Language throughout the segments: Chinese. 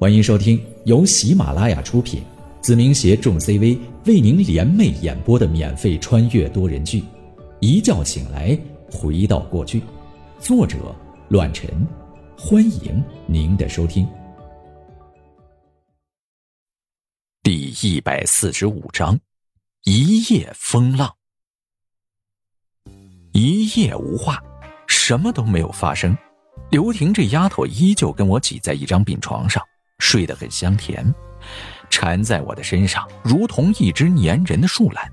欢迎收听由喜马拉雅出品，子明携众 CV 为您联袂演播的免费穿越多人剧《一觉醒来回到过去》，作者：乱臣。欢迎您的收听。第一百四十五章：一夜风浪。一夜无话，什么都没有发生。刘婷这丫头依旧跟我挤在一张病床上。睡得很香甜，缠在我的身上，如同一只粘人的树懒。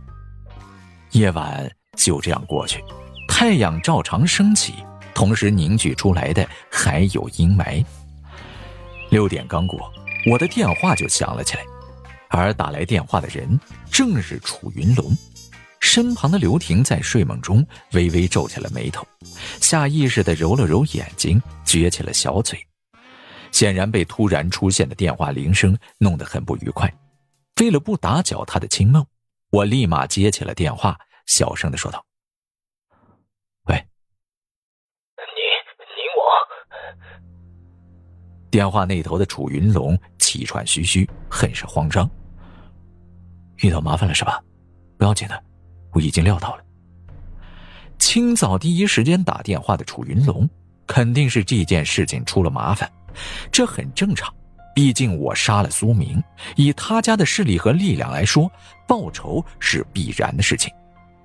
夜晚就这样过去，太阳照常升起，同时凝聚出来的还有阴霾。六点刚过，我的电话就响了起来，而打来电话的人正是楚云龙。身旁的刘婷在睡梦中微微皱起了眉头，下意识地揉了揉眼睛，撅起了小嘴。显然被突然出现的电话铃声弄得很不愉快。为了不打搅他的清梦，我立马接起了电话，小声的说道：“喂，你你我。”电话那头的楚云龙气喘吁吁，很是慌张。遇到麻烦了是吧？不要紧的，我已经料到了。清早第一时间打电话的楚云龙，肯定是这件事情出了麻烦。这很正常，毕竟我杀了苏明，以他家的势力和力量来说，报仇是必然的事情。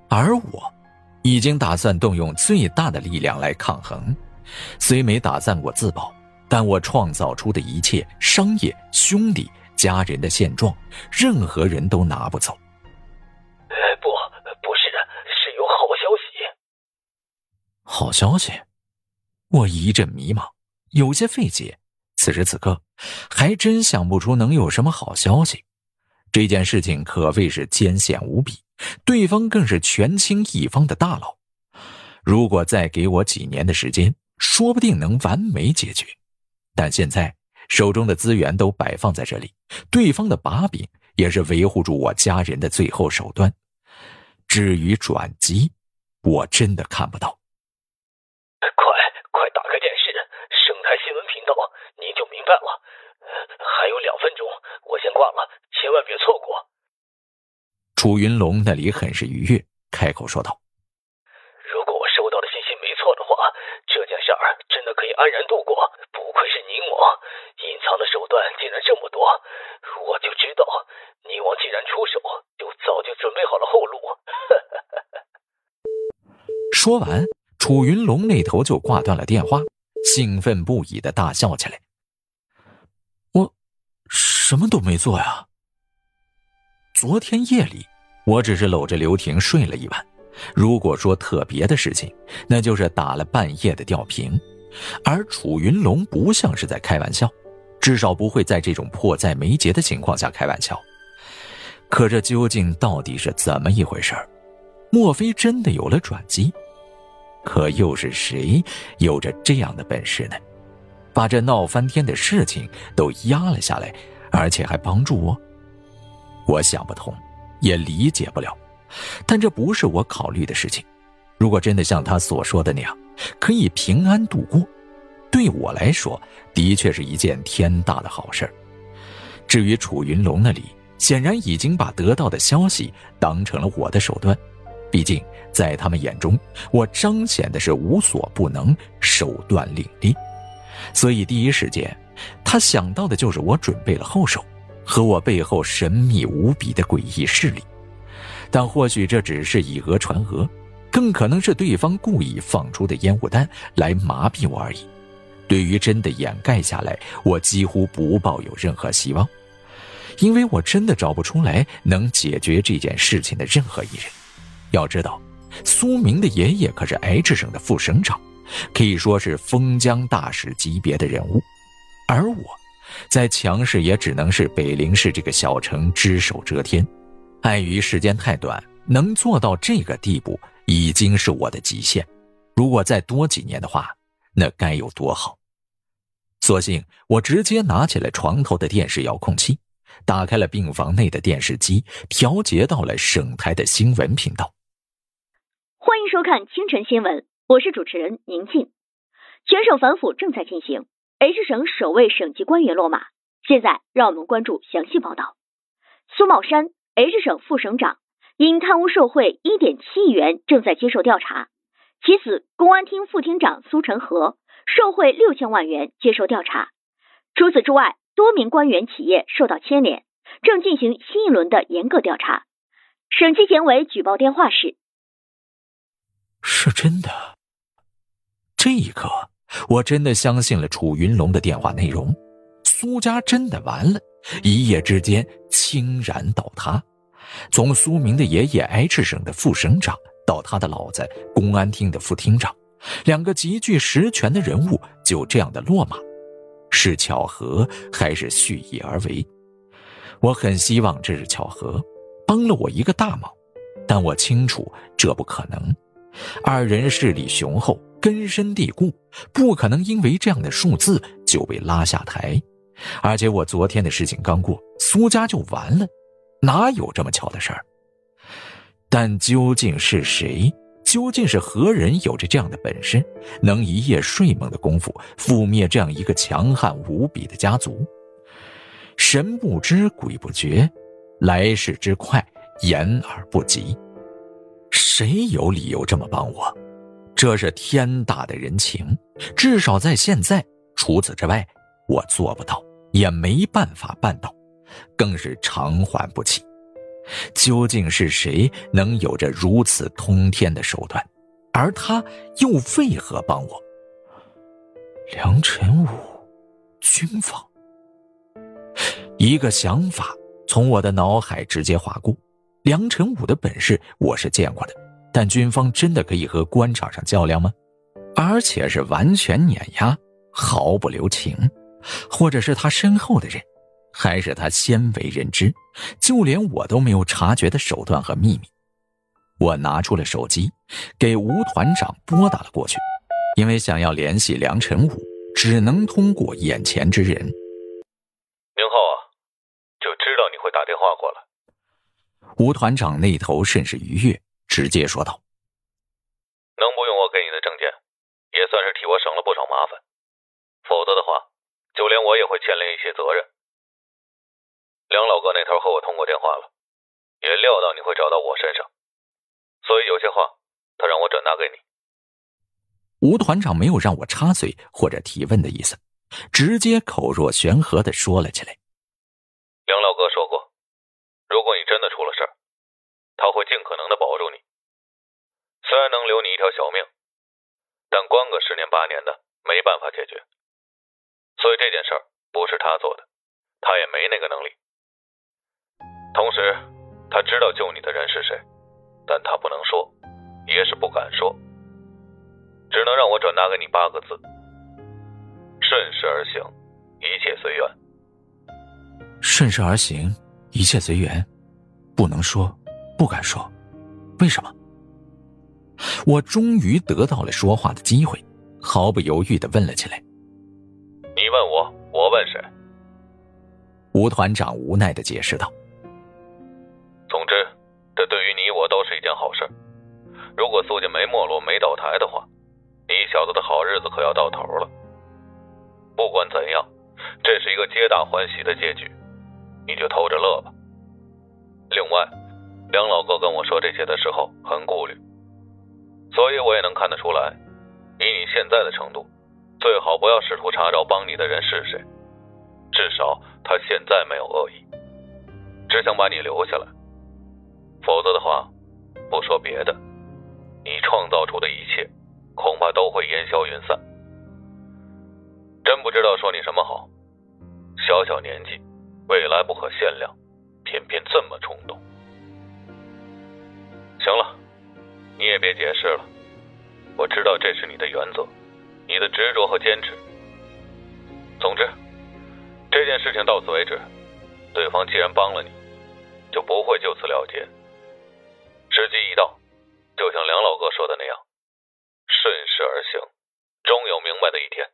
而我，已经打算动用最大的力量来抗衡。虽没打算过自保，但我创造出的一切商业、兄弟、家人的现状，任何人都拿不走。不，不是的，是有好消息。好消息？我一阵迷茫，有些费解。此时此刻，还真想不出能有什么好消息。这件事情可谓是艰险无比，对方更是权倾一方的大佬。如果再给我几年的时间，说不定能完美解决。但现在手中的资源都摆放在这里，对方的把柄也是维护住我家人的最后手段。至于转机，我真的看不到。你就明白了。还有两分钟，我先挂了，千万别错过。楚云龙那里很是愉悦，开口说道：“如果我收到的信息没错的话，这件事儿真的可以安然度过。不愧是宁王，隐藏的手段竟然这么多。我就知道，宁王既然出手，就早就准备好了后路。”说完，楚云龙那头就挂断了电话，兴奋不已的大笑起来。什么都没做呀。昨天夜里，我只是搂着刘婷睡了一晚。如果说特别的事情，那就是打了半夜的吊瓶。而楚云龙不像是在开玩笑，至少不会在这种迫在眉睫的情况下开玩笑。可这究竟到底是怎么一回事莫非真的有了转机？可又是谁有着这样的本事呢？把这闹翻天的事情都压了下来。而且还帮助我，我想不通，也理解不了，但这不是我考虑的事情。如果真的像他所说的那样，可以平安度过，对我来说的确是一件天大的好事至于楚云龙那里，显然已经把得到的消息当成了我的手段，毕竟在他们眼中，我彰显的是无所不能，手段凌厉，所以第一时间。他想到的就是我准备了后手，和我背后神秘无比的诡异势力，但或许这只是以讹传讹，更可能是对方故意放出的烟雾弹来麻痹我而已。对于真的掩盖下来，我几乎不抱有任何希望，因为我真的找不出来能解决这件事情的任何一人。要知道，苏明的爷爷可是 H 省的副省长，可以说是封疆大使级别的人物。而我，在强势也只能是北陵市这个小城只手遮天。碍于时间太短，能做到这个地步已经是我的极限。如果再多几年的话，那该有多好！索性我直接拿起了床头的电视遥控器，打开了病房内的电视机，调节到了省台的新闻频道。欢迎收看清晨新闻，我是主持人宁静。全省反腐正在进行。H 省首位省级官员落马，现在让我们关注详细报道。苏茂山，H 省副省长，因贪污受贿一点七亿元，正在接受调查。其子公安厅副厅长苏成和受贿六千万元，接受调查。除此之外，多名官员企业受到牵连，正进行新一轮的严格调查。省纪检委举报电话是：是真的。这一刻，我真的相信了楚云龙的电话内容。苏家真的完了，一夜之间倾然倒塌。从苏明的爷爷 H 省的副省长，到他的老子公安厅的副厅长，两个极具实权的人物就这样的落马，是巧合还是蓄意而为？我很希望这是巧合，帮了我一个大忙，但我清楚这不可能。二人势力雄厚，根深蒂固，不可能因为这样的数字就被拉下台。而且我昨天的事情刚过，苏家就完了，哪有这么巧的事儿？但究竟是谁？究竟是何人有着这样的本事，能一夜睡梦的功夫覆灭这样一个强悍无比的家族？神不知鬼不觉，来势之快，言而不及。谁有理由这么帮我？这是天大的人情，至少在现在。除此之外，我做不到。也没办法办到，更是偿还不起。究竟是谁能有着如此通天的手段？而他又为何帮我？梁晨武，军方。一个想法从我的脑海直接划过。梁晨武的本事我是见过的，但军方真的可以和官场上较量吗？而且是完全碾压，毫不留情。或者是他身后的人，还是他鲜为人知，就连我都没有察觉的手段和秘密。我拿出了手机，给吴团长拨打了过去，因为想要联系梁晨武，只能通过眼前之人。宁浩啊，就知道你会打电话过来。吴团长那头甚是愉悦，直接说道：“能不用我给你的证件，也算是替我省了不少麻烦。否则的话。”就连我也会牵连一些责任。梁老哥那头和我通过电话了，也料到你会找到我身上，所以有些话他让我转达给你。吴团长没有让我插嘴或者提问的意思，直接口若悬河的说了起来。梁老哥说过，如果你真的出了事儿，他会尽可能的保住你。虽然能留你一条小命，但关个十年八年的没办法解决。所以这件事不是他做的，他也没那个能力。同时，他知道救你的人是谁，但他不能说，也是不敢说，只能让我转达给你八个字：顺势而行，一切随缘。顺势而行，一切随缘，不能说，不敢说，为什么？我终于得到了说话的机会，毫不犹豫的问了起来。你问我，我问谁？吴团长无奈的解释道：“总之，这对于你我都是一件好事。如果苏家没没落、没倒台的话，你小子的好日子可要到头了。不管怎样，这是一个皆大欢喜的结局，你就偷着乐吧。另外，梁老哥跟我说这些的时候很顾虑，所以我也能看得出来，以你现在的程度。”最好不要试图查找帮你的人是谁，至少他现在没有恶意，只想把你留下来。否则的话，不说别的，你创造出的一切恐怕都会烟消云散。真不知道说你什么好，小小年纪，未来不可限量，偏偏这么冲动。行了，你也别解释了，我知道这是你的原则。你的执着和坚持。总之，这件事情到此为止。对方既然帮了你，就不会就此了结。时机一到，就像梁老哥说的那样，顺势而行，终有明白的一天。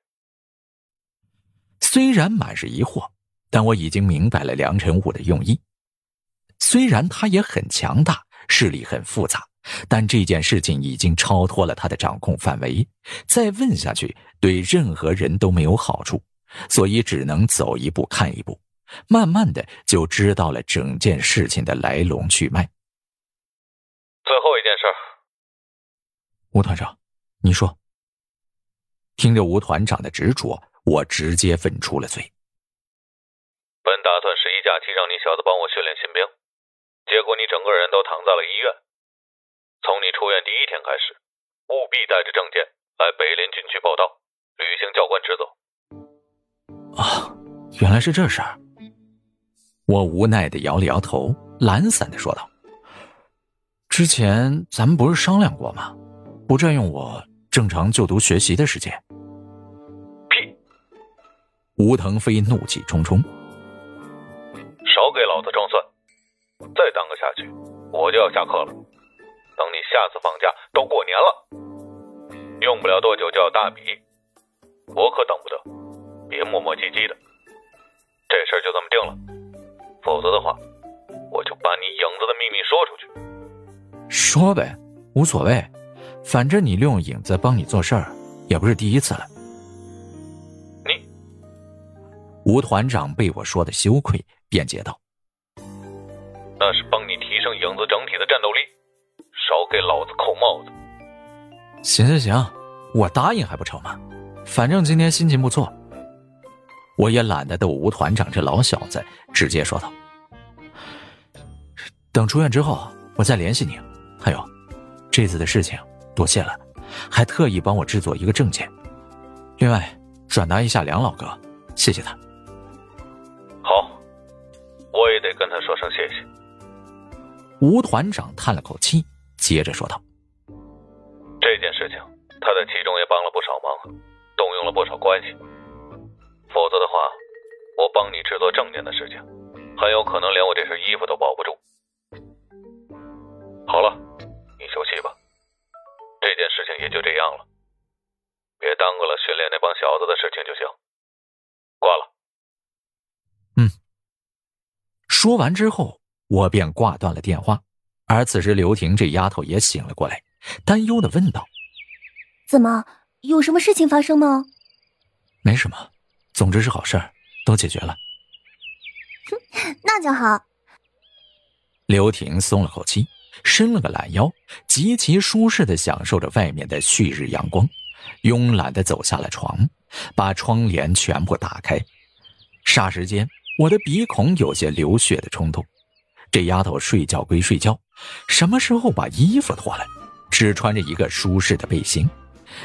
虽然满是疑惑，但我已经明白了梁晨武的用意。虽然他也很强大，势力很复杂。但这件事情已经超脱了他的掌控范围，再问下去对任何人都没有好处，所以只能走一步看一步，慢慢的就知道了整件事情的来龙去脉。最后一件事，吴团长，你说。听着吴团长的执着，我直接问出了嘴。本打算十一假期让你小子帮我训练新兵，结果你整个人都躺在了医院。从你出院第一天开始，务必带着证件来北林军区报到，履行教官职责。啊，原来是这事儿。我无奈的摇了摇头，懒散的说道：“之前咱们不是商量过吗？不占用我。”正常就读学习的时间。屁！吴腾飞怒气冲冲，少给老子装蒜！再耽搁下去，我就要下课了。等你下次放假都过年了，用不了多久就要大比，我可等不得。别磨磨唧唧的，这事儿就这么定了。否则的话，我就把你影子的秘密说出去。说呗，无所谓。反正你利用影子帮你做事儿，也不是第一次了。你，吴团长被我说的羞愧，辩解道：“那是帮你提升影子整体的战斗力，少给老子扣帽子。”行行行，我答应还不成吗？反正今天心情不错，我也懒得逗吴团长这老小子，直接说道：“等出院之后，我再联系你。还有，这次的事情。”多谢了，还特意帮我制作一个证件，另外转达一下梁老哥，谢谢他。好，我也得跟他说声谢谢。吴团长叹了口气，接着说道：“这件事情，他在其中也帮了不少忙，动用了不少关系。否则的话，我帮你制作证件的事情，很有可能连我这身衣服都保不住。好了，你休息吧。”这件事情也就这样了，别耽搁了训练那帮小子的事情就行。挂了。嗯。说完之后，我便挂断了电话。而此时，刘婷这丫头也醒了过来，担忧的问道：“怎么，有什么事情发生吗？”“没什么，总之是好事儿，都解决了。”“哼，那就好。”刘婷松了口气。伸了个懒腰，极其舒适的享受着外面的旭日阳光，慵懒的走下了床，把窗帘全部打开。霎时间，我的鼻孔有些流血的冲动。这丫头睡觉归睡觉，什么时候把衣服脱了？只穿着一个舒适的背心，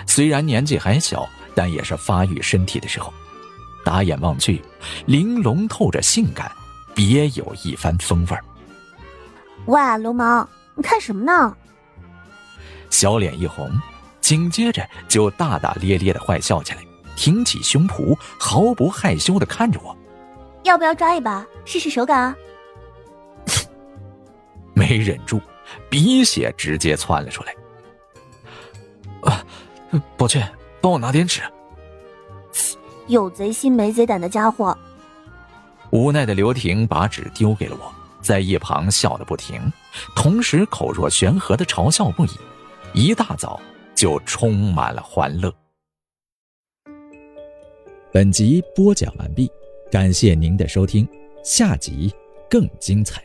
虽然年纪还小，但也是发育身体的时候。打眼望去，玲珑透着性感，别有一番风味儿。喂，流氓！你看什么呢？小脸一红，紧接着就大大咧咧的坏笑起来，挺起胸脯，毫不害羞的看着我。要不要抓一把试试手感啊？没忍住，鼻血直接窜了出来。啊，抱歉，帮我拿点纸。有贼心没贼胆的家伙。无奈的刘婷把纸丢给了我。在一旁笑得不停，同时口若悬河的嘲笑不已，一大早就充满了欢乐。本集播讲完毕，感谢您的收听，下集更精彩。